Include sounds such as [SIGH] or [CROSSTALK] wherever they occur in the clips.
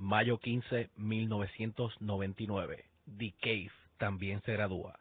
mayo 15, 1999. The Cave también se gradúa.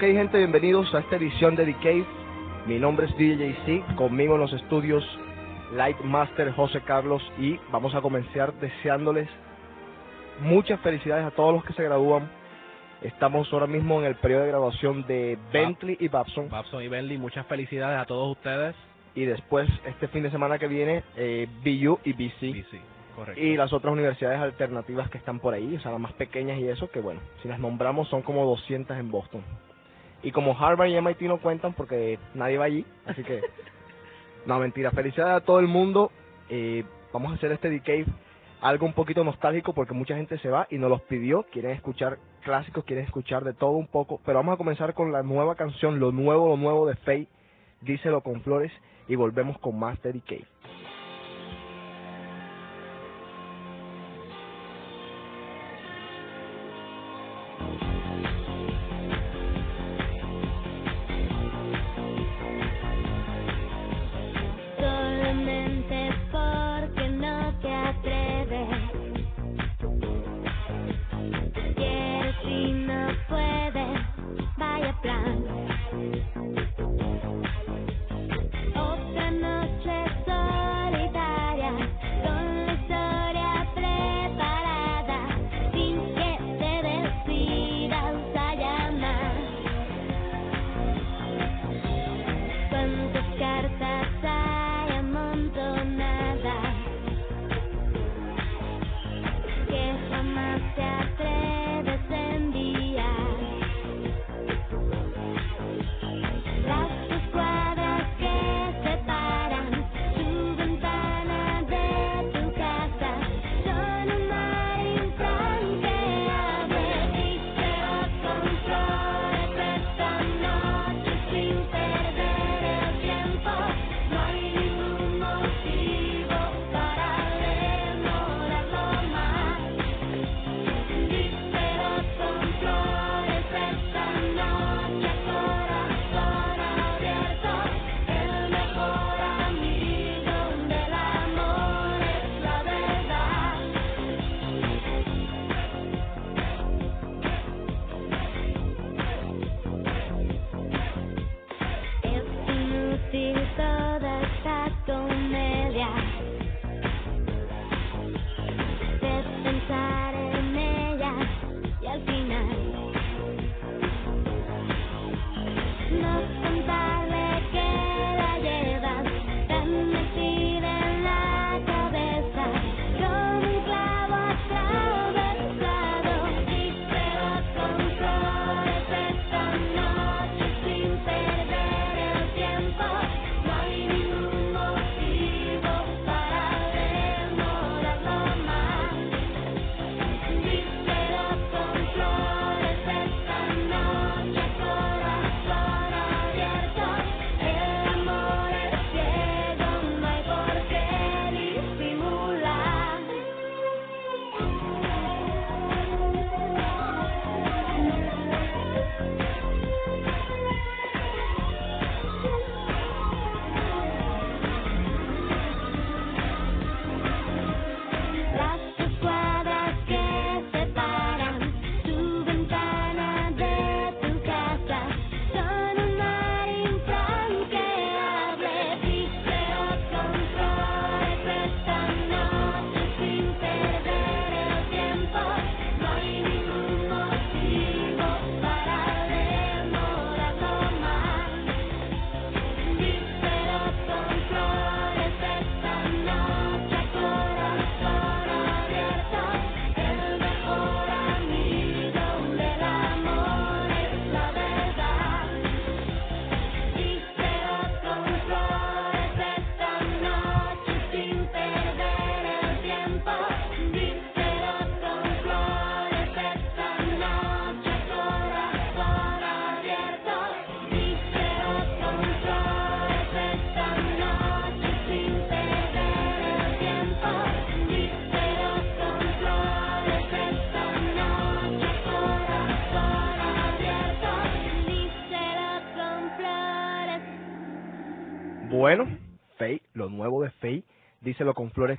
Ok gente, bienvenidos a esta edición de The Cave. Mi nombre es DJC, conmigo en los estudios Light Master José Carlos y vamos a comenzar deseándoles muchas felicidades a todos los que se gradúan. Estamos ahora mismo en el periodo de graduación de Bentley y Babson Babson y Bentley, muchas felicidades a todos ustedes. y después este fin de semana que viene eh, BU y BC sí, correcto. y las otras universidades alternativas que están por ahí, o sea, las más pequeñas y eso, que bueno, si las nombramos son como 200 en Boston. Y como Harvard y MIT no cuentan porque nadie va allí, así que... [LAUGHS] no, mentira, felicidades a todo el mundo. Eh, vamos a hacer este Decay algo un poquito nostálgico porque mucha gente se va y nos los pidió, quieren escuchar clásicos, quieren escuchar de todo un poco, pero vamos a comenzar con la nueva canción, lo nuevo, lo nuevo de Faye, díselo con flores y volvemos con más de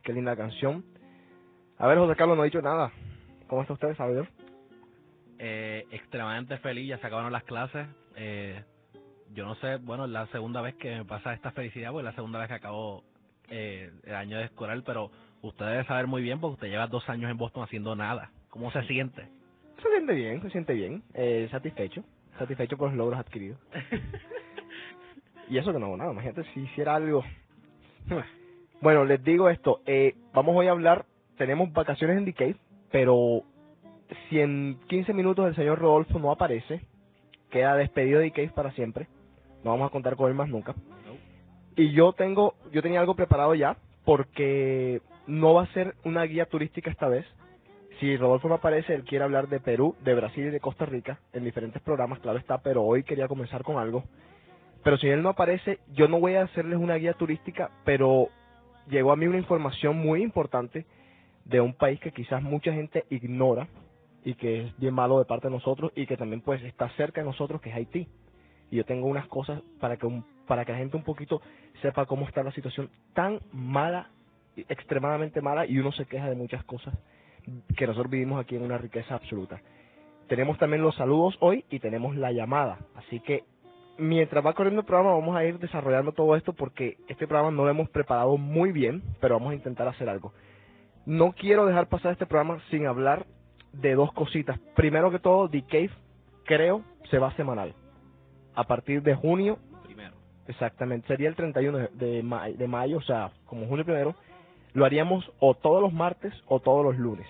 Qué linda canción. A ver, José Carlos no ha dicho nada. ¿Cómo está usted, Salvador? Eh, extremadamente feliz, ya se acabaron las clases. Eh, yo no sé, bueno, es la segunda vez que me pasa esta felicidad, pues es la segunda vez que acabo eh, el año de escolar, pero usted debe saber muy bien porque usted lleva dos años en Boston haciendo nada. ¿Cómo se siente? Se siente bien, se siente bien. Eh, satisfecho. Satisfecho por los logros adquiridos. [LAUGHS] Y eso que no hago nada. Imagínate si hiciera algo. [LAUGHS] Bueno, les digo esto. Eh, vamos hoy a hablar. Tenemos vacaciones en Decay, pero si en 15 minutos el señor Rodolfo no aparece, queda despedido de Decay para siempre. No vamos a contar con él más nunca. Y yo tengo, yo tenía algo preparado ya, porque no va a ser una guía turística esta vez. Si Rodolfo no aparece, él quiere hablar de Perú, de Brasil y de Costa Rica en diferentes programas, claro está, pero hoy quería comenzar con algo. Pero si él no aparece, yo no voy a hacerles una guía turística, pero llegó a mí una información muy importante de un país que quizás mucha gente ignora y que es bien malo de parte de nosotros y que también pues está cerca de nosotros, que es Haití. Y yo tengo unas cosas para que para que la gente un poquito sepa cómo está la situación tan mala, extremadamente mala, y uno se queja de muchas cosas que nosotros vivimos aquí en una riqueza absoluta. Tenemos también los saludos hoy y tenemos la llamada. Así que mientras va corriendo el programa vamos a ir desarrollando todo esto porque este programa no lo hemos preparado muy bien, pero vamos a intentar hacer algo. No quiero dejar pasar este programa sin hablar de dos cositas. Primero que todo, The Cave, creo, se va semanal. A partir de junio, Primero. exactamente, sería el 31 de, de, ma- de mayo, o sea, como junio primero, lo haríamos o todos los martes o todos los lunes.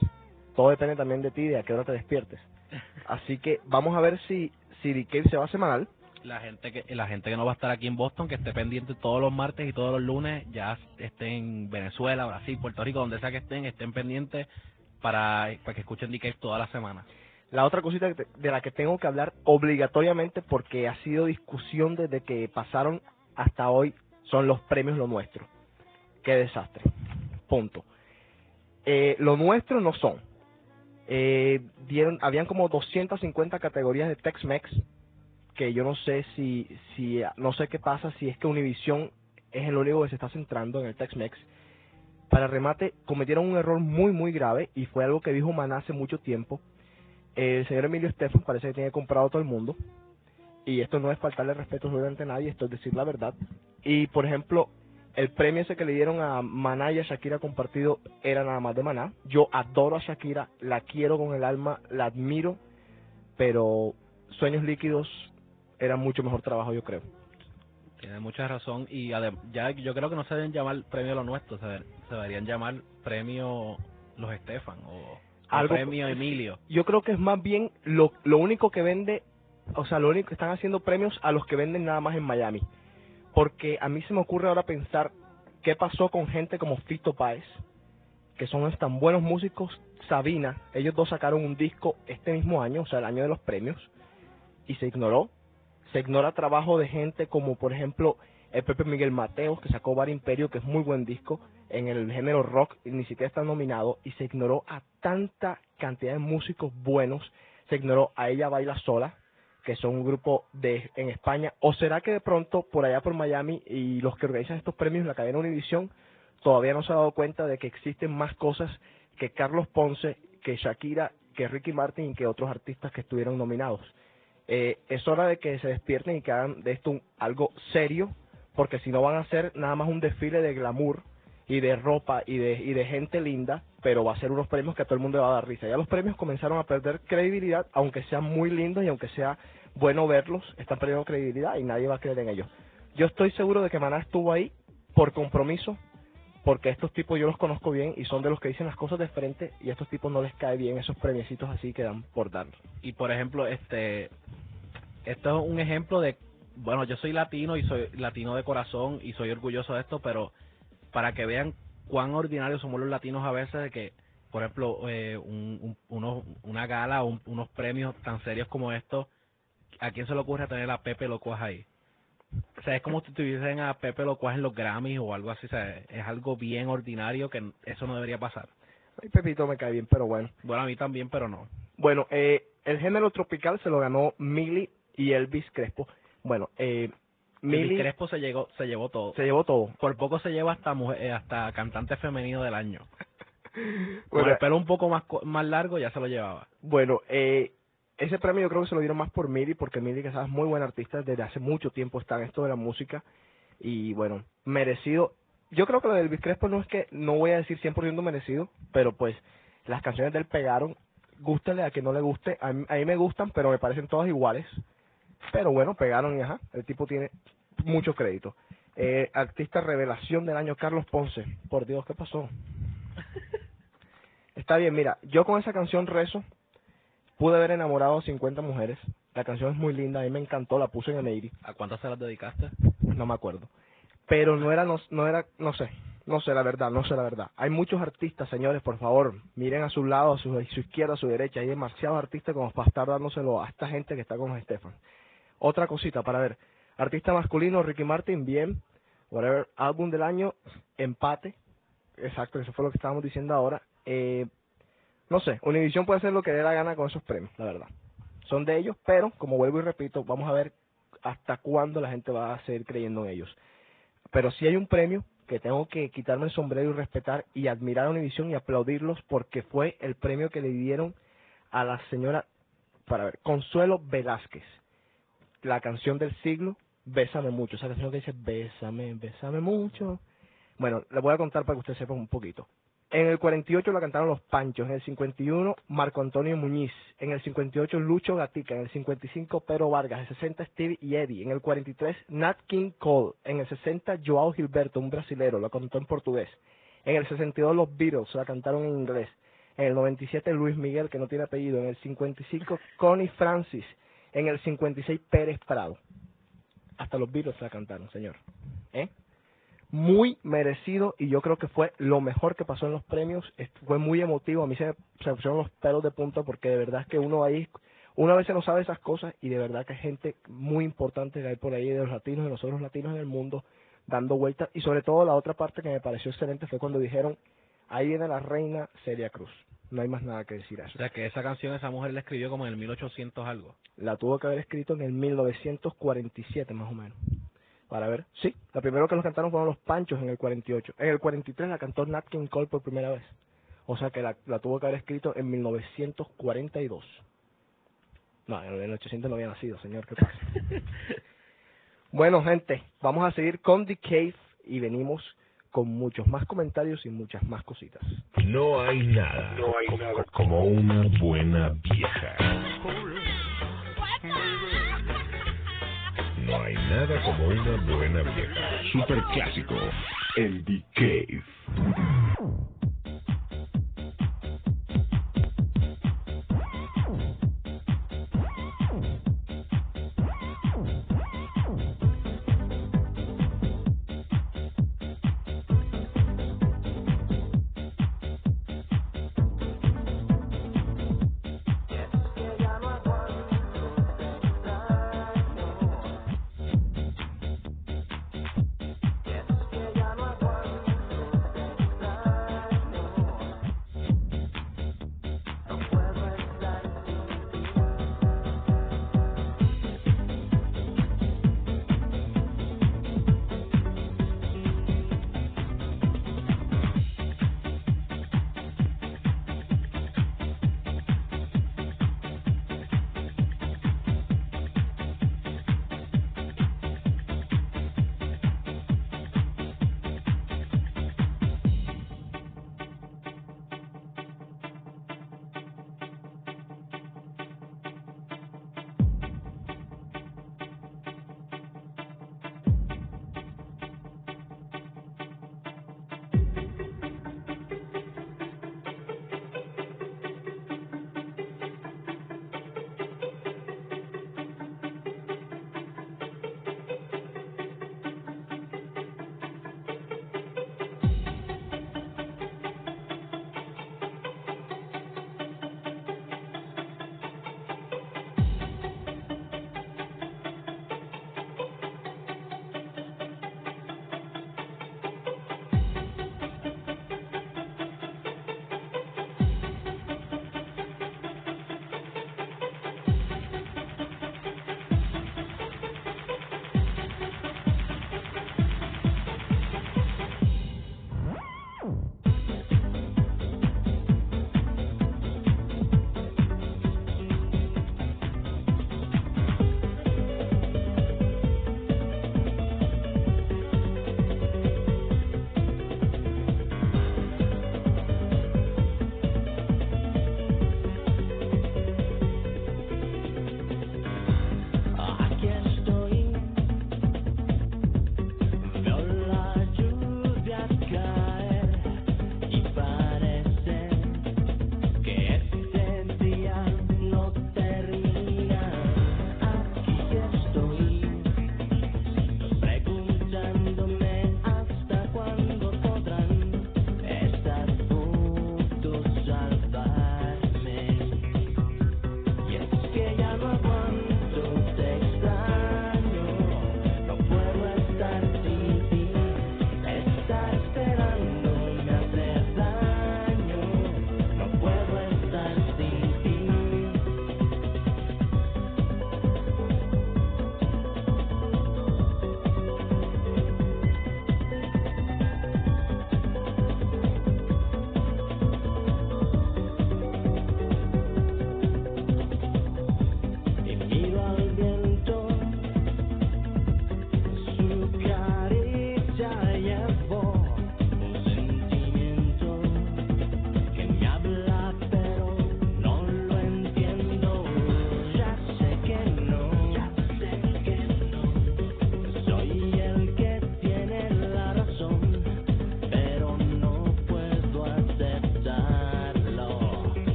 Todo depende también de ti, de a qué hora te despiertes. [LAUGHS] Así que vamos a ver si, si The Cave se va semanal. La gente que la gente que no va a estar aquí en Boston, que esté pendiente todos los martes y todos los lunes, ya esté en Venezuela, Brasil, Puerto Rico, donde sea que estén, estén pendientes para, para que escuchen DK toda la semana. La otra cosita de la que tengo que hablar obligatoriamente porque ha sido discusión desde que pasaron hasta hoy son los premios Lo Nuestro. Qué desastre. Punto. Eh, lo nuestro no son. Eh, dieron, habían como 250 categorías de Tex-Mex que yo no sé si, si, no sé qué pasa si es que Univision es el único que se está centrando en el Tex-Mex. Para remate, cometieron un error muy, muy grave y fue algo que dijo Maná hace mucho tiempo. El señor Emilio Estefan parece que tiene comprado a todo el mundo. Y esto no es faltarle respeto obviamente a nadie, esto es decir la verdad. Y por ejemplo, el premio ese que le dieron a Maná y a Shakira compartido era nada más de Maná. Yo adoro a Shakira, la quiero con el alma, la admiro, pero Sueños Líquidos era mucho mejor trabajo, yo creo. Tiene mucha razón y ya yo creo que no se deben llamar premio lo nuestro, se, deben- se deberían llamar premio los Estefan o, o Algo- premio Emilio. Yo creo que es más bien lo, lo único que vende, o sea, lo único que están haciendo premios a los que venden nada más en Miami. Porque a mí se me ocurre ahora pensar qué pasó con gente como Fito Páez, que son tan buenos músicos, Sabina, ellos dos sacaron un disco este mismo año, o sea, el año de los premios, y se ignoró. Se ignora trabajo de gente como, por ejemplo, el Pepe Miguel Mateos, que sacó Bar Imperio, que es muy buen disco, en el género rock, y ni siquiera está nominado, y se ignoró a tanta cantidad de músicos buenos, se ignoró a Ella Baila Sola, que son un grupo de en España, o será que de pronto por allá por Miami y los que organizan estos premios, la cadena Univision, todavía no se ha dado cuenta de que existen más cosas que Carlos Ponce, que Shakira, que Ricky Martin y que otros artistas que estuvieron nominados. Eh, es hora de que se despierten y que hagan de esto un- algo serio, porque si no van a ser nada más un desfile de glamour y de ropa y de, y de gente linda, pero va a ser unos premios que a todo el mundo le va a dar risa. Ya los premios comenzaron a perder credibilidad, aunque sean muy lindos y aunque sea bueno verlos, están perdiendo credibilidad y nadie va a creer en ellos. Yo estoy seguro de que Maná estuvo ahí por compromiso, porque estos tipos yo los conozco bien y son de los que dicen las cosas de frente y a estos tipos no les cae bien esos premiecitos así que dan por dar. Y por ejemplo, este esto es un ejemplo de bueno, yo soy latino y soy latino de corazón y soy orgulloso de esto, pero para que vean cuán ordinarios somos los latinos a veces de que por ejemplo, eh, un, una gala o un- unos premios tan serios como estos, ¿a quién se le ocurre tener a Pepe Locuaz ahí? O sea, es como si tuviesen a Pepe Locuaz en los Grammys o algo así, o sea, es algo bien ordinario que eso no debería pasar. Ay, Pepito me cae bien, pero bueno. Bueno, a mí también, pero no. Bueno, eh, el género tropical se lo ganó Millie y Elvis Crespo. Bueno, eh, Milly Milly Crespo se, llegó, se llevó todo. se llevó todo. Por poco se lleva hasta mujer, eh, hasta cantante femenino del año. [LAUGHS] Con Bueno, el pelo un poco más más largo ya se lo llevaba. Bueno, eh, ese premio yo creo que se lo dieron más por Miri, porque Miri, que sabes, es muy buena artista, desde hace mucho tiempo está en esto de la música, y bueno, merecido. Yo creo que lo de Elvis Crespo no es que, no voy a decir 100% merecido, pero pues las canciones de él pegaron, gústale a quien no le guste, a mí, a mí me gustan, pero me parecen todas iguales, pero bueno, pegaron y ajá, el tipo tiene mucho crédito. Eh, artista revelación del año, Carlos Ponce, por Dios, ¿qué pasó? [LAUGHS] Está bien, mira, yo con esa canción rezo, pude haber enamorado a 50 mujeres. La canción es muy linda, a mí me encantó, la puse en el 80, ¿A cuántas se las dedicaste? no me acuerdo. Pero no era, no, no era, no sé, no sé la verdad, no sé la verdad. Hay muchos artistas, señores, por favor, miren a su lado, a su, a su izquierda, a su derecha. Hay demasiados artistas como para estar dándoselo a esta gente que está con Estefan. Otra cosita para ver. Artista masculino, Ricky Martin, bien. Whatever, álbum del año, empate. Exacto, eso fue lo que estábamos diciendo ahora. Eh, no sé, Univision puede hacer lo que dé la gana con esos premios, la verdad. Son de ellos, pero como vuelvo y repito, vamos a ver hasta cuándo la gente va a seguir creyendo en ellos. Pero sí hay un premio que tengo que quitarme el sombrero y respetar y admirar a Univision y aplaudirlos porque fue el premio que le dieron a la señora, para ver, Consuelo Velázquez. La canción del siglo, Bésame mucho. Esa canción que dice, Bésame, bésame mucho. Bueno, le voy a contar para que usted sepa un poquito. En el 48 la cantaron Los Panchos, en el 51 Marco Antonio Muñiz, en el 58 Lucho Gatica, en el 55 Pedro Vargas, en el 60 Steve y Eddie, en el 43 Nat King Cole, en el 60 Joao Gilberto, un brasilero, la cantó en portugués, en el 62 Los Beatles, la cantaron en inglés, en el 97 Luis Miguel, que no tiene apellido, en el 55 Connie Francis, en el 56 Pérez Prado. Hasta los Beatles la cantaron, señor. ¿Eh? Muy merecido y yo creo que fue lo mejor que pasó en los premios. Fue muy emotivo, a mí se me, se me pusieron los pelos de punta porque de verdad es que uno ahí, una vez no sabe esas cosas y de verdad que hay gente muy importante que hay por ahí de los latinos, de nosotros latinos en el mundo, dando vueltas. Y sobre todo la otra parte que me pareció excelente fue cuando dijeron, ahí viene la reina Celia Cruz. No hay más nada que decir a O eso. sea que esa canción esa mujer la escribió como en el 1800 algo. La tuvo que haber escrito en el 1947 más o menos. Para ver, sí, la primera que los cantaron fueron los Panchos en el 48. En el 43 la cantó Nat King Cole por primera vez. O sea que la, la tuvo que haber escrito en 1942. No, en el 800 no había nacido, señor, ¿qué pasa? [LAUGHS] bueno, gente, vamos a seguir con The Cave y venimos con muchos más comentarios y muchas más cositas. No hay nada, co- como una buena vieja. No hay nada como una buena vieja. Super clásico. El The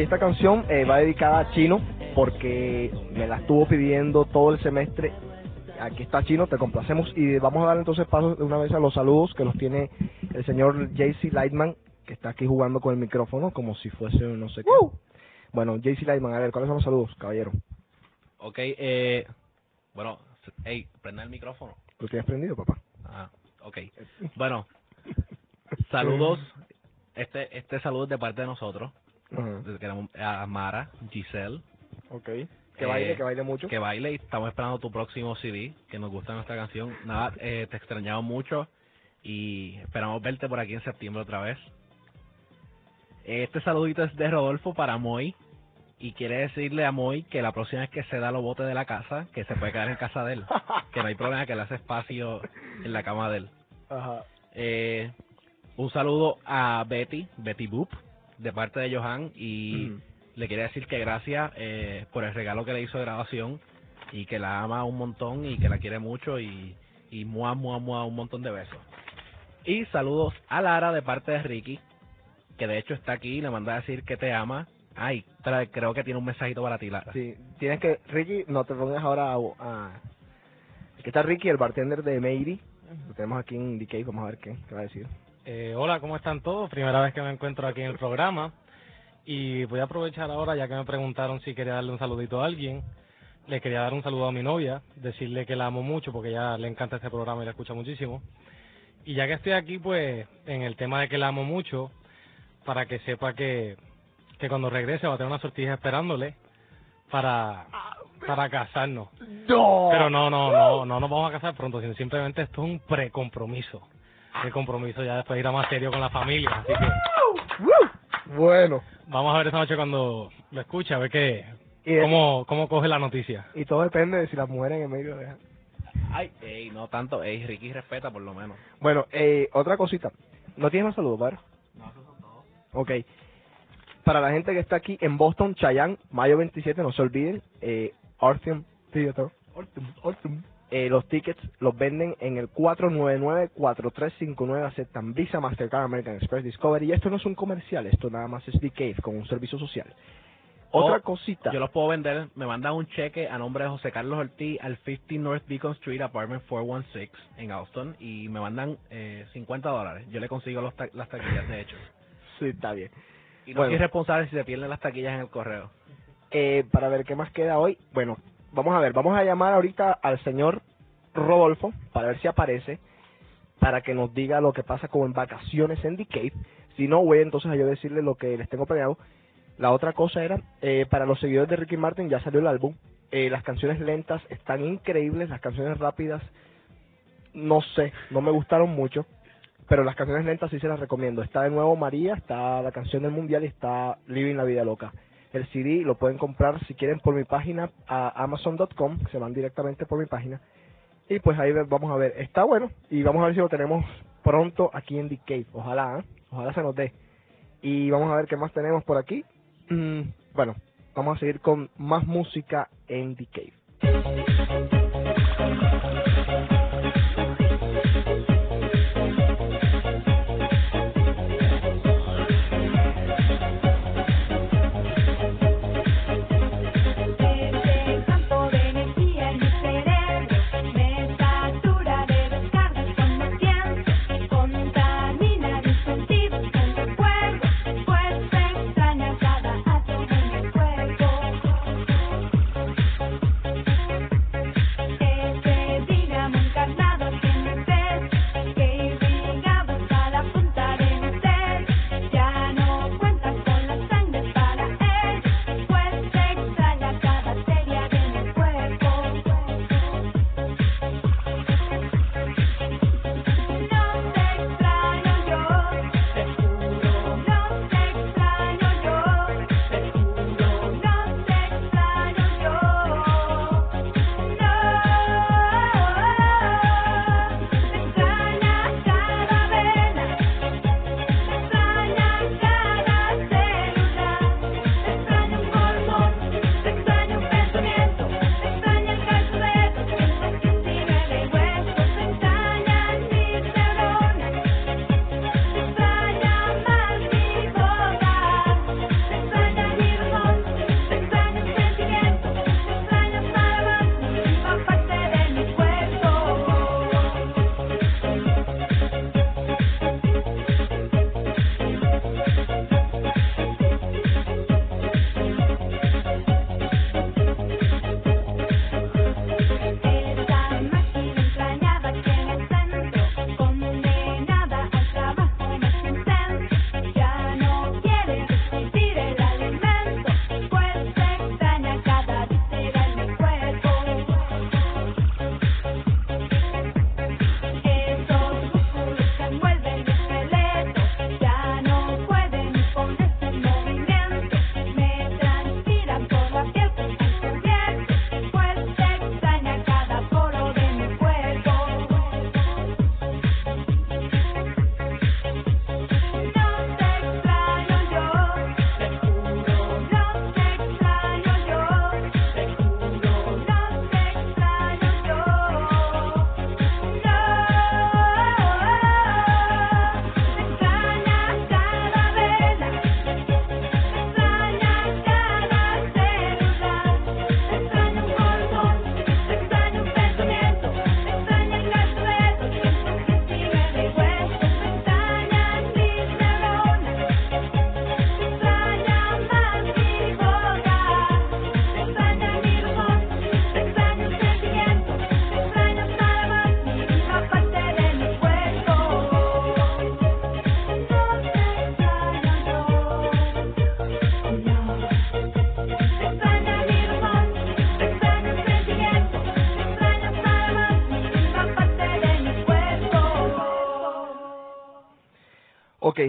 Esta canción eh, va dedicada a Chino porque me la estuvo pidiendo todo el semestre. Aquí está Chino, te complacemos y vamos a dar entonces paso de una vez a los saludos que los tiene el señor JC Lightman, que está aquí jugando con el micrófono como si fuese no sé qué. Bueno, JC Lightman, a ver, ¿cuáles son los saludos, caballero? Ok, eh, bueno, hey, prende el micrófono. ¿Lo tienes prendido, papá? Ah, ok. Bueno, saludos. [LAUGHS] Este este saludo es de parte de nosotros. Ajá. Queremos a Mara, Giselle, Ok. Que Eh, baile, que baile mucho. que baile y estamos esperando tu próximo CD, que nos gusta nuestra canción. Nada, eh, te extrañamos mucho y esperamos verte por aquí en septiembre otra vez. Este saludito es de Rodolfo para Moy y quiere decirle a Moy que la próxima vez que se da los botes de la casa, que se puede quedar en casa de él, que no hay problema, que le hace espacio en la cama de él. Ajá. Eh, un saludo a Betty, Betty Boop, de parte de Johan y Mm. le quería decir que gracias eh, por el regalo que le hizo de grabación y que la ama un montón y que la quiere mucho y, y mua, mua, mua, un montón de besos. Y saludos a Lara de parte de Ricky, que de hecho está aquí le manda a decir que te ama. Ay, tra- creo que tiene un mensajito para ti, Lara. Sí, tienes que, Ricky, no te pongas ahora a... a- Aquí está Ricky, el bartender de Meiri. Lo tenemos aquí en DK, vamos a ver qué, qué va a decir. Eh, hola, ¿cómo están todos? Primera vez que me encuentro aquí en el programa y voy a aprovechar ahora ya que me preguntaron si quería darle un saludito a alguien. Le quería dar un saludo a mi novia, decirle que la amo mucho porque ella le encanta este programa y la escucha muchísimo. Y ya que estoy aquí, pues, en el tema de que la amo mucho, para que sepa que, que cuando regrese va a tener una sortija esperándole para, para casarnos. ¡No! Pero no, no, no, no nos vamos a casar pronto, sino simplemente esto es un precompromiso. El compromiso ya después irá más serio con la familia. Así que Bueno, vamos a ver esta noche cuando lo escuche, a ver qué, y, cómo, cómo coge la noticia. y todo depende de si las mujeres en el medio dejan. Ay, ey, no tanto, ey, Ricky respeta por lo menos. Bueno, eh, otra cosita. ¿No tienes más saludos, padre? No, eso son todos. Ok. Para la gente que está aquí en Boston, Chayanne, mayo 27, no se olviden, eh, Orpheum Theater, Orpheum, Orpheum. Eh, los tickets los venden en el 499-4359, aceptan Visa, Mastercard, American Express, Discovery, y esto no es un comercial, esto nada más es The Cave, con un servicio social. Otra Oh, cosita, Yo los puedo vender, me mandan un cheque a nombre de José Carlos Ortiz al 50 North Beacon Street, apartment 416 en Austin y me mandan eh, 50 dólares. Yo le consigo los ta- las taquillas, de hecho. [LAUGHS] sí, está bien. Y no Bueno. soy responsable si se pierden las taquillas en el correo. Eh, para ver qué más queda hoy, bueno, vamos a ver, vamos a llamar ahorita al señor Rodolfo para ver si aparece, para que nos diga lo que pasa con vacaciones en The Cave. Si no, voy entonces a yo decirle lo que les tengo planeado. La otra cosa era, eh, para los seguidores de Ricky Martin ya salió el álbum. Eh, las canciones lentas están increíbles, las canciones rápidas, no sé, no me gustaron mucho. Pero las canciones lentas sí se las recomiendo. Está de nuevo María, está la canción del mundial y está Living la Vida Loca. El CD lo pueden comprar si quieren por mi página a amazon.com, se van directamente por mi página. Y pues ahí vamos a ver, está bueno y vamos a ver si lo tenemos pronto aquí en The Cave. Ojalá, ¿eh? ojalá se nos dé. Y vamos a ver qué más tenemos por aquí. Mm, bueno, vamos a seguir con más música en The Cave.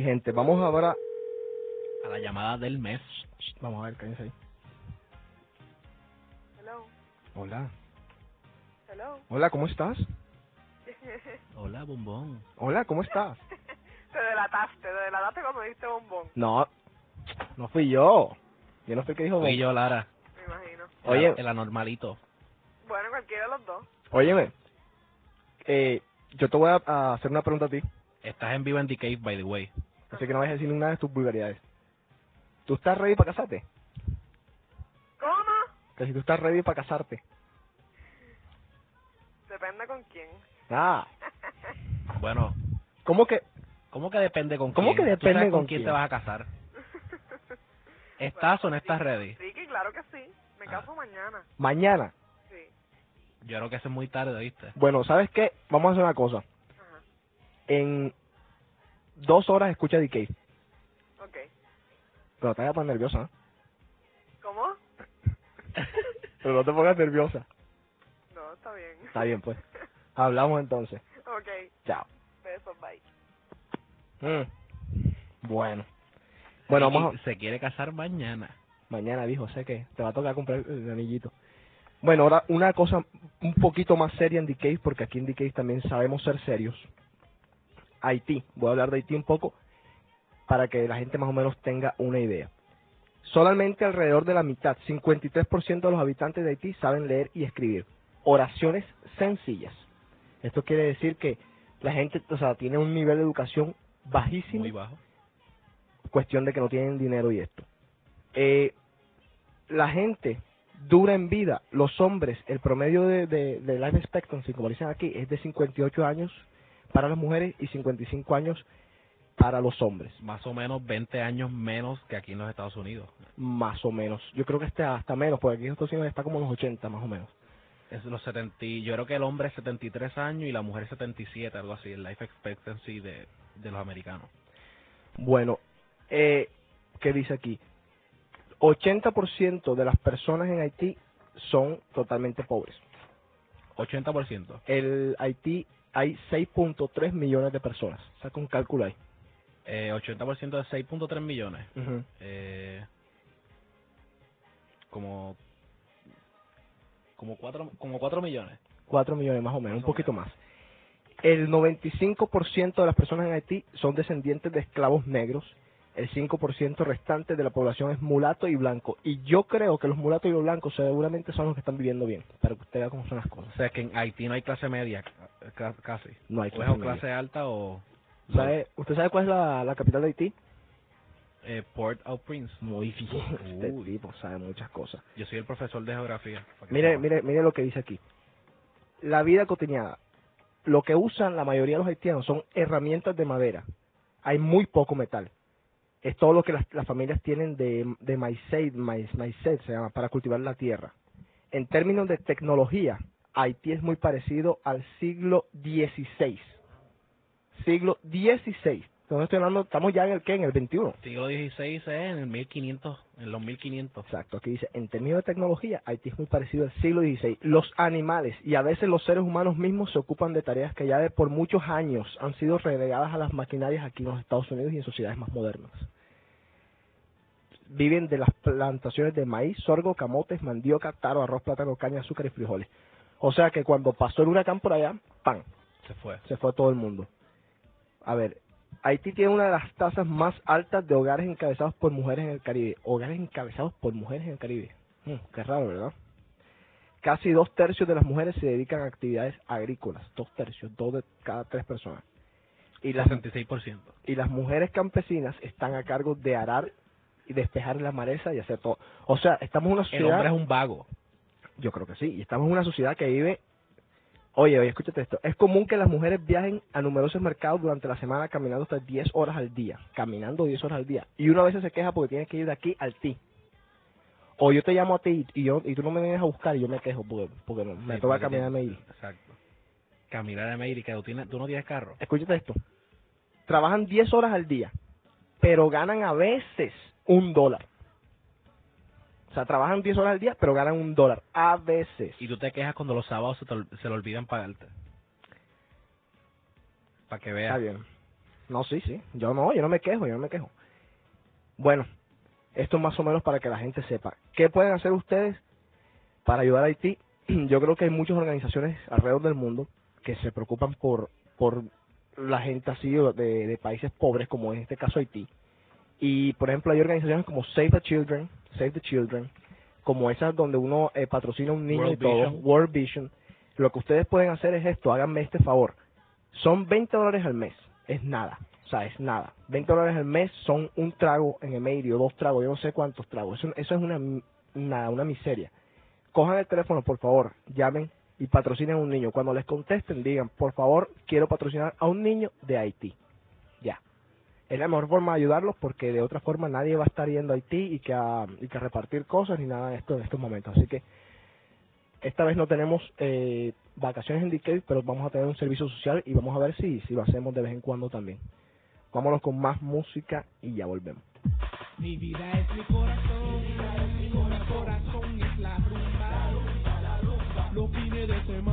Gente, vamos ahora... A la llamada del mes. Vamos a ver, cállense ahí. Hello, Hola. hello. Hola, ¿cómo estás? [LAUGHS] Hola, bombón. Hola, ¿cómo estás? [LAUGHS] te delataste, te delataste cuando diste bombón, No, no fui yo. Yo no fui el que dijo... Fui yo, Lara. me imagino. Oye. El, el anormalito. Bueno, cualquiera de los dos. Óyeme, eh, yo te voy a, a hacer una pregunta a ti, Estás en vivo en The Cave, by the way. Así que no vayas a decir ninguna de tus vulgaridades. ¿Tú estás ready para casarte? ¿Cómo? Que si tú estás ready para casarte. Depende con quién. Ah, [LAUGHS] Bueno, ¿cómo que? ¿cómo que depende con ¿Cómo quién? que ¿Tú sabes depende con, quién, quién? te vas a casar? [LAUGHS] ¿Estás o no estás ready? Sí, que claro que sí. Me Ah. caso mañana. Mañana. Sí. Yo creo que eso es muy tarde, ¿viste? Bueno, ¿sabes qué? Vamos a hacer una cosa. Ajá. En dos horas escucha DK. Ok. Pero te vayas a poner nerviosa. ¿eh? ¿Cómo? [LAUGHS] Pero no te pongas nerviosa. No, está bien. Está bien, pues. [LAUGHS] Hablamos entonces. ok. Chao. Besos, bye. Mm. Bueno. Bueno, vamos a... Se quiere casar mañana. Mañana dijo, sé que te va a tocar comprar el anillito. Bueno, ahora una cosa un poquito más seria en DK, porque aquí en DK también sabemos ser serios. Haití, voy a hablar de Haití un poco para que la gente más o menos tenga una idea. Solamente alrededor de la mitad, 53% de los habitantes de Haití saben leer y escribir. Oraciones sencillas. Esto quiere decir que la gente, o sea, tiene un nivel de educación bajísimo Muy bajo. cuestión de que no tienen dinero y esto. Eh, la gente dura en vida, los hombres, el promedio de, de, de life expectancy, como dicen aquí, es de 58 años para las mujeres y 55 años para los hombres, Más o menos 20 años menos que aquí en los Estados Unidos. más o menos. Yo creo que hasta, hasta menos, porque aquí en Estados Unidos está como en los 80 más o menos. Es los 70, y- yo creo que el hombre es 73 años y la mujer 77, algo así, el life expectancy de, de los americanos. Bueno, eh, ¿qué dice aquí? 80% de las personas en Haití son totalmente pobres. 80%. el Haití hay 6.3 millones de personas. Saca un cálculo ahí. Eh, 80% de 6.3 millones. Eh, como como 4 como 4 millones. 4 millones más o menos, un Más o poquito menos. más. El 95% de las personas en Haití son descendientes de esclavos negros. El 5% restante de la población es mulato y blanco. Y yo creo que los mulatos y los blancos seguramente son los que están viviendo bien. Para que usted vea cómo son las cosas. O sea que en Haití no hay clase media, ca- casi. No hay clase o media. clase alta o ¿Sabe- ¿Usted sabe cuál es la, la capital de Haití? eh, Port au Prince. Muy bien. [LAUGHS] Este Uy. tipo sabe muchas cosas. Yo soy el profesor de geografía. Mire, mire, mire lo que dice aquí. La vida cotidiana. Lo que usan la mayoría de los haitianos son herramientas de madera. Hay muy poco metal. Es todo lo que las, familias tienen de, de maíz, maicet se llama, para cultivar la tierra. En términos de tecnología, Haití es muy parecido al siglo XVI. Siglo XVI. Entonces estoy hablando, estamos ya en el qué, en el 21. Siglo XVI es en el 1500, en los 1500. Exacto, aquí dice, en términos de tecnología, Haití es muy parecido al siglo XVI. Los animales y a veces los seres humanos mismos se ocupan de tareas que ya de por muchos años han sido relegadas a las maquinarias aquí en los Estados Unidos y en sociedades más modernas. Viven de las plantaciones de maíz, sorgo, camotes, mandioca, taro, arroz, plátano, caña, azúcar y frijoles. O sea que cuando pasó el huracán por allá, ¡pam! Se fue. se fue todo el mundo. A ver, Haití tiene una de las tasas más altas de hogares encabezados por mujeres en el Caribe. Hogares encabezados por mujeres en el Caribe. Mm, qué raro, ¿verdad? Casi dos tercios de las mujeres se dedican a actividades agrícolas. Dos tercios, dos de cada tres personas. Y las, 66%. y las mujeres campesinas están a cargo de arar y despejar la maleza y hacer todo. O sea, estamos en una El sociedad... hombre es un vago. Yo creo que sí. Y estamos en una sociedad que vive. Oye, oye, escúchate esto. Es común que las mujeres viajen a numerosos mercados durante la semana caminando hasta 10 horas al día. Caminando 10 horas al día. Y una vez se queja porque tiene que ir de aquí al ti. O yo te llamo a ti y, yo, y tú no me vienes a buscar y yo me quejo porque, porque no, me Sí, toca caminarme tiene- ir. Exacto. Caminar a América, tú, tienes, tú no tienes carro. Escúchate esto. Trabajan 10 horas al día, pero ganan a veces un dólar. O sea, trabajan 10 horas al día, pero ganan un dólar. A veces. Y tú te quejas cuando los sábados se, te se le olvidan pagarte. Para que veas. Está bien. No, sí, sí. Yo no, yo no me quejo, yo no me quejo. Bueno, esto más o menos para que la gente sepa. ¿Qué pueden hacer ustedes para ayudar a Haití? [CLEARS THROAT] Yo creo que hay muchas organizaciones alrededor del mundo que se preocupan por, por la gente así de, de países pobres, como en este caso Haití. Y, por ejemplo, hay organizaciones como Save the Children, Save the Children, como esas donde uno eh, patrocina a un niño World y todo, Vision. World Vision. Lo que ustedes pueden hacer es esto, háganme este favor. Son 20 dólares al mes, es nada, o sea, es nada. 20 dólares al mes son un trago en el medio, dos tragos, yo no sé cuántos tragos. Eso, eso es una, nada, una miseria. Cojan el teléfono, por favor, llamen y patrocinen a un niño. Cuando les contesten, digan, por favor, quiero patrocinar a un niño de Haití. Ya. Es la mejor forma de ayudarlos porque de otra forma nadie va a estar yendo a Haití y que a, y que a repartir cosas ni nada de esto en estos momentos. Así que esta vez no tenemos eh, vacaciones en DK, pero vamos a tener un servicio social y vamos a ver si, si lo hacemos de vez en cuando también. Vámonos con más música y ya volvemos. Mi vida es mi corazón, mi corazón es la rumba, los fines de semana,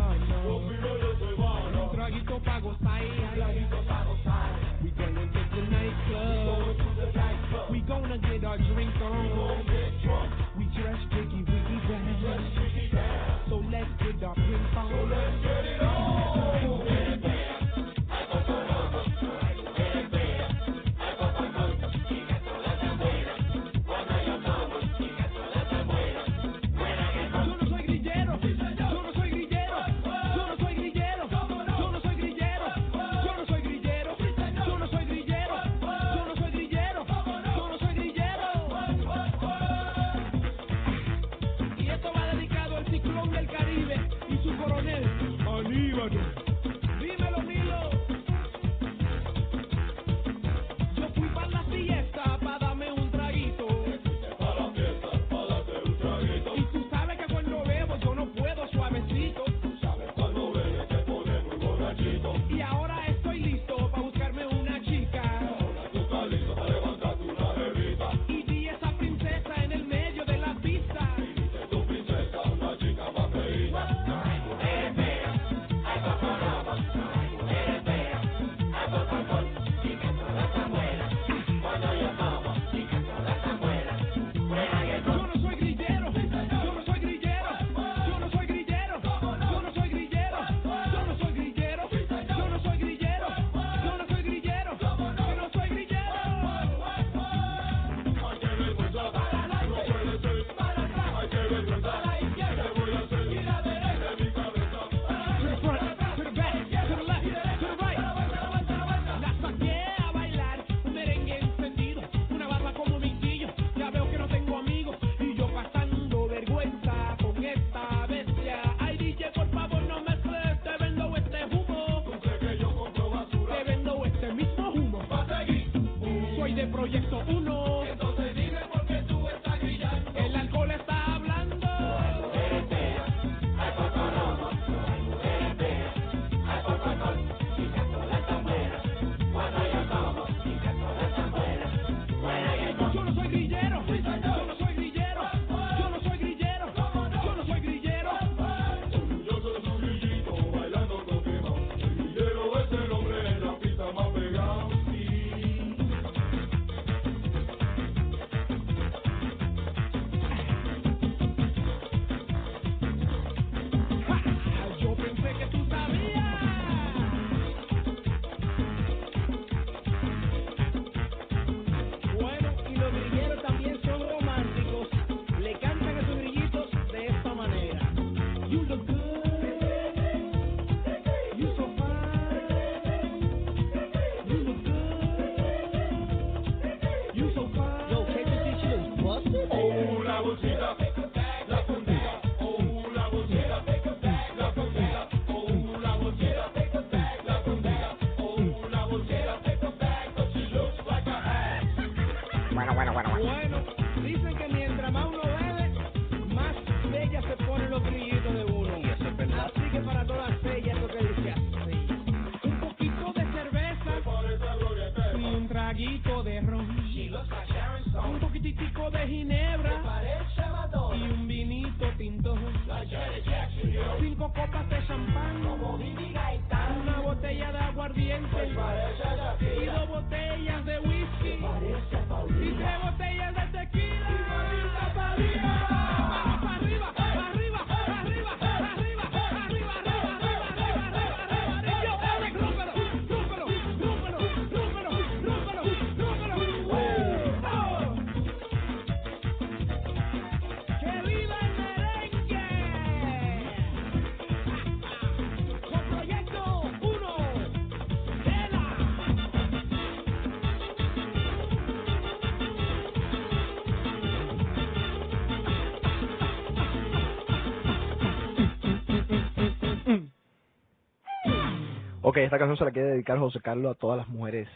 Ok, esta canción se la quiere dedicar José Carlos a todas las mujeres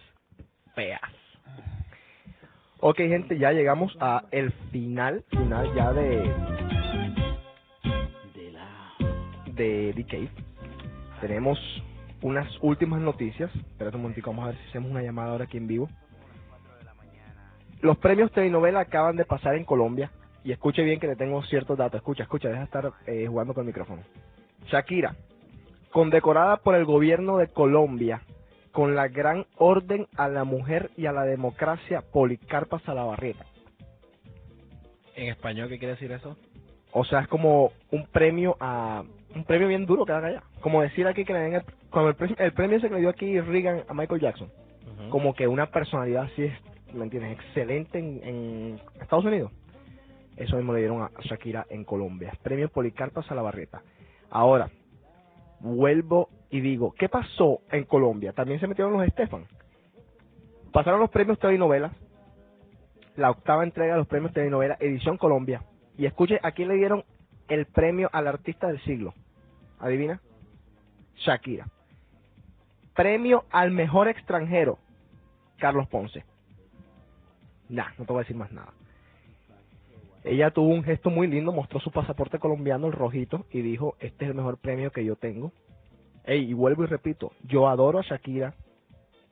feas. Ok, gente, ya llegamos a el final, final ya de De la. de. Tenemos unas últimas noticias. Espérate un momentico, vamos a ver si hacemos una llamada ahora aquí en vivo. Los premios telenovela acaban de pasar en Colombia. Y escuche bien que le tengo ciertos datos. Escucha, escucha, deja de estar eh, jugando con el micrófono. Shakira, condecorada por el gobierno de Colombia con la gran orden a la mujer y a la democracia Policarpa Salabarrieta. En español, ¿qué quiere decir eso? O sea, es como un premio a un premio bien duro que dan allá. Como decir aquí que le den el, como el, pre- el premio ese que le dio aquí Reagan a Michael Jackson. Como que una personalidad así es, ¿me entiendes? Excelente en, en Estados Unidos. Eso mismo le dieron a Shakira en Colombia. Premio Policarpa Salabarrieta. Ahora, vuelvo y digo, ¿qué pasó en Colombia? También se metieron los Estefan. Pasaron los premios telenovelas, la octava entrega de los premios telenovela, edición Colombia. Y escuche, ¿a quién le dieron el premio al artista del siglo? ¿Adivina? Shakira. Premio al mejor extranjero, Carlos Ponce. Nah, no te voy a decir más nada. Ella tuvo un gesto muy lindo, mostró su pasaporte colombiano, el rojito, y dijo, este es el mejor premio que yo tengo. Ey, y vuelvo y repito, yo adoro a Shakira,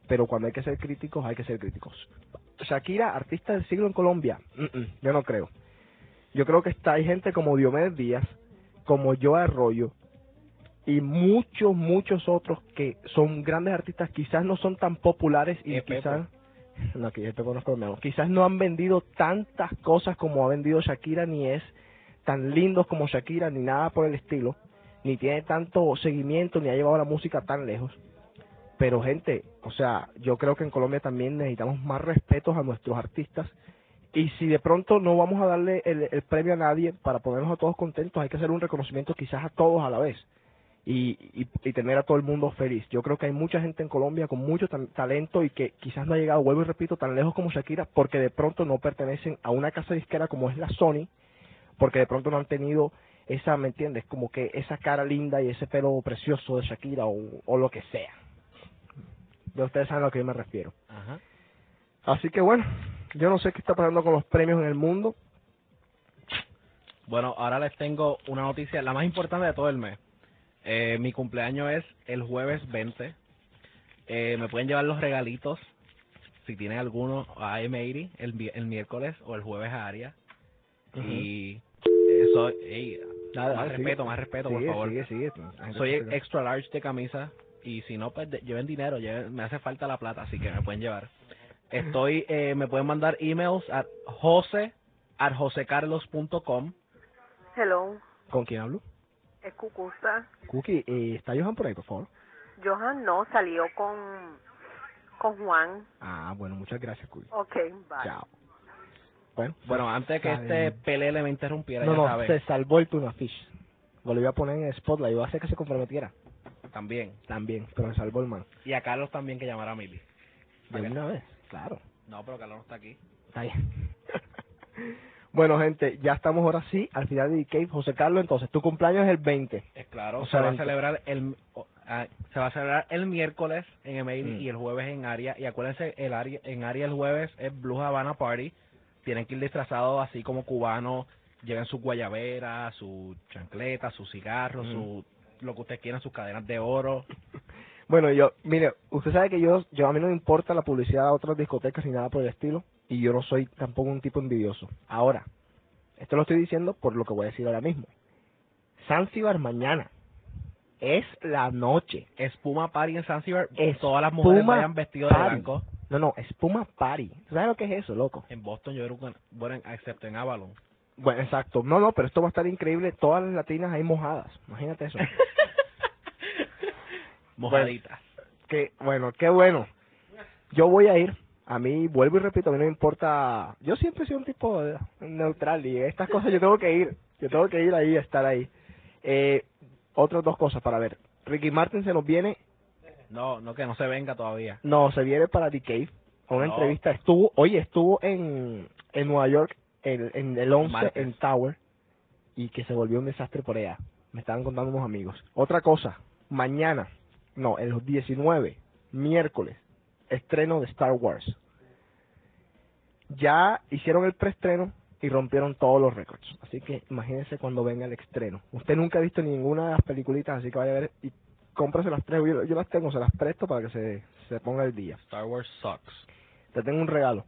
pero cuando hay que ser críticos, hay que ser críticos. Shakira, artista del siglo en Colombia, mm, mm, yo no creo. Yo creo que está, hay gente como Diomedes Díaz, como Joe Arroyo, y muchos, muchos otros que son grandes artistas, quizás no son tan populares y Eh, Pepo. No, que te conozco. Quizás no han vendido tantas cosas como ha vendido Shakira, ni es tan lindos como Shakira, ni nada por el estilo, ni tiene tanto seguimiento, ni ha llevado la música tan lejos. Pero gente, o sea, yo creo que en Colombia también necesitamos más respetos a nuestros artistas. Y si de pronto no vamos a darle el, el premio a nadie para ponernos a todos contentos, hay que hacer un reconocimiento quizás a todos a la vez y, y, y tener a todo el mundo feliz. Yo creo que hay mucha gente en Colombia con mucho talento y que quizás no ha llegado, vuelvo y repito, tan lejos como Shakira porque de pronto no pertenecen a una casa disquera como es la Sony, porque de pronto no han tenido esa, ¿me entiendes? Como que esa cara linda y ese pelo precioso de Shakira o, o lo que sea. Ya ustedes saben a lo que yo me refiero. Ajá. Así que bueno, yo no sé qué está pasando con los premios en el mundo. Bueno, ahora les tengo una noticia, la más importante de todo el mes. Eh, mi cumpleaños es el jueves 20. Eh, me pueden llevar los regalitos, si tienen alguno, a M80 el, miércoles o el jueves a Aria. Y eso, ey, Nada, más sigue. respeto, más respeto, por Sigue, favor. sigue, sigue. La gente Soy extra large de camisa y si no, pues de- lleven dinero, lleven- me hace falta la plata, así que me pueden llevar. Estoy, eh, me pueden mandar emails a jose at josecarlos.com. Hello, ¿Con quién hablo? Es Cucusa. Cookie, eh, ¿está Johan por ahí, por favor? Johan no salió con con Juan. Ah, bueno, muchas gracias, Cookie. Ok, bye. Chao. Bueno, Bueno, antes de que este pelele me interrumpiera, No, ya no, saben, se salvó el Tuna Fish. Lo iba a poner en el spotlight, iba a hacer que se comprometiera. también. También, pero se salvó el man. Y a Carlos también que llamara a Mili. De una vez, claro. No, pero Carlos no está aquí. Está bien. [LAUGHS] bueno, gente, ya estamos ahora sí al final de Cave. José Carlos, entonces, tu cumpleaños es el 20. Es claro, O se sea, va a celebrar el ah, se va a celebrar el miércoles en Email Mm. y el jueves en Aria y acuérdense el Aria, en Aria el jueves es Blue Havana Party. Tienen que ir disfrazados así como cubanos, lleven sus guayaberas, su chancleta, sus cigarros, Mm. su lo que ustedes quieran, sus cadenas de oro. Bueno, yo, mire, usted sabe que yo, yo a mí no me importa la publicidad a otras discotecas ni nada por el estilo, y yo no soy tampoco un tipo envidioso. Ahora, esto lo estoy diciendo por lo que voy a decir ahora mismo. Zanzibar mañana es la noche. Espuma Party en Zanzibar, todas las mujeres vayan vestidas de blanco. No, no, espuma party. ¿Tú ¿Sabes lo que es eso, loco? En Boston yo creo que, bueno, excepto en Avalon. Bueno, exacto. No, no, pero esto va a estar increíble. Todas las latinas ahí mojadas. Imagínate eso. [LAUGHS] Mojaditas. que bueno, qué bueno. Yo voy a ir. A mí, vuelvo y repito, a mí no me importa. Yo siempre he sido un tipo neutral y estas cosas yo tengo que ir. Yo tengo que ir ahí, estar ahí. Eh, otras dos cosas para ver. Ricky Martin se nos viene. No, no que no se venga todavía. No, se viene para The Cave. A una No. entrevista. Estuvo, oye, estuvo en, en Nueva York, en, en el 11, Martes. en Tower. Y que se volvió un desastre por allá. Me estaban contando unos amigos. Otra cosa. Mañana, no, el 19, miércoles, estreno de Star Wars. Ya hicieron el preestreno y rompieron todos los récords. Así que imagínense cuando venga el estreno. Usted nunca ha visto ninguna de las peliculitas, así que vaya a ver y cómprese las tres. Yo, yo las tengo, se las presto para que se, se ponga el día. Star Wars sucks. Te tengo un regalo.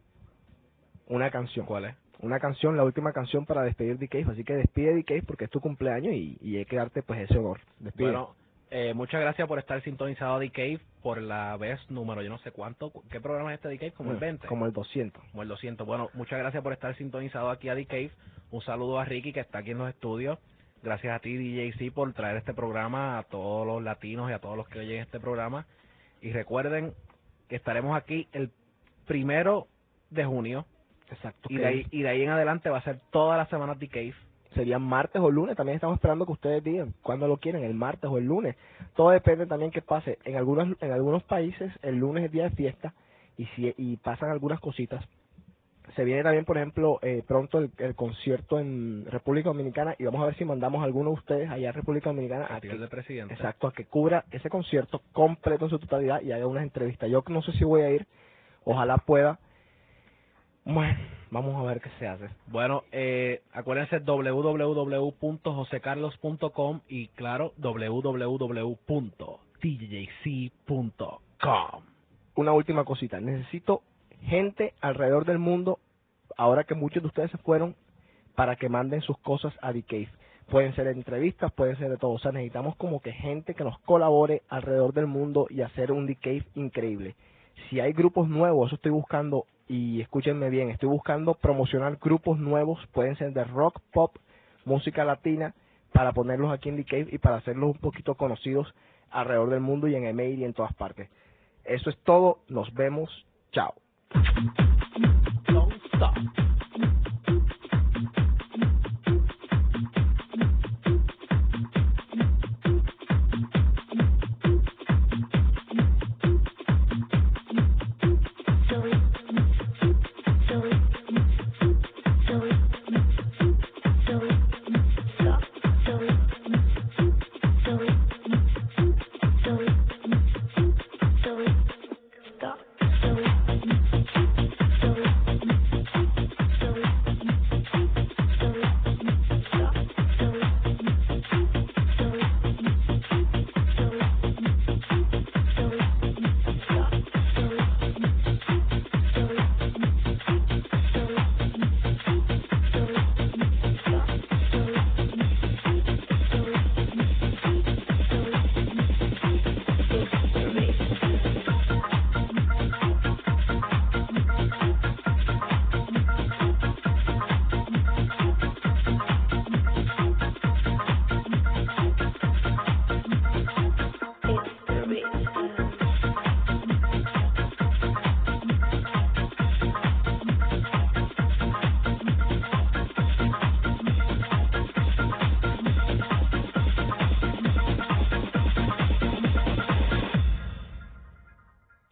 Una canción. ¿Cuál es? Una canción, la última canción para despedir The Cave. Así que despide The Cave porque es tu cumpleaños y, y hay que darte pues ese honor. Despide. Bueno, eh, muchas gracias por estar sintonizado a The Cave por la vez número, yo no sé cuánto. ¿Qué programa es este The Cave? Como el 20. Como el 200. Como el 200. Bueno, muchas gracias por estar sintonizado aquí a The Cave. Un saludo a Ricky que está aquí en los estudios. Gracias a ti, DJC, por traer este programa a todos los latinos y a todos los que oyen este programa. Y recuerden que estaremos aquí el primero de junio. Exacto. Y de, ahí, y de ahí en adelante va a ser todas las semanas The Cave. Serían martes o lunes. También estamos esperando que ustedes digan cuándo lo quieren, el martes o el lunes. Todo depende también que pase. En algunos, en algunos países el lunes es día de fiesta y, si, y pasan algunas cositas. Se viene también, por ejemplo, eh, pronto el, el concierto en República Dominicana y vamos a ver si mandamos a alguno de ustedes allá a República Dominicana A a que, de presidente. exacto, a que cubra ese concierto completo en su totalidad y haga unas entrevistas. Yo no sé si voy a ir, ojalá pueda. Bueno, vamos a ver qué se hace. Bueno, eh, acuérdense www.josecarlos.com y claro, www.djc.com. una última cosita. Necesito gente alrededor del mundo, ahora que muchos de ustedes se fueron, para que manden sus cosas a The Cave. Pueden ser entrevistas, pueden ser de todo. O sea, necesitamos como que gente que nos colabore alrededor del mundo y hacer un The Cave increíble. Si hay grupos nuevos, eso estoy buscando, y escúchenme bien, estoy buscando promocionar grupos nuevos, pueden ser de rock, pop, música latina, para ponerlos aquí en The Cave y para hacerlos un poquito conocidos alrededor del mundo y en email y en todas partes. Eso es todo, nos vemos, chao.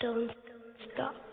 don't stop.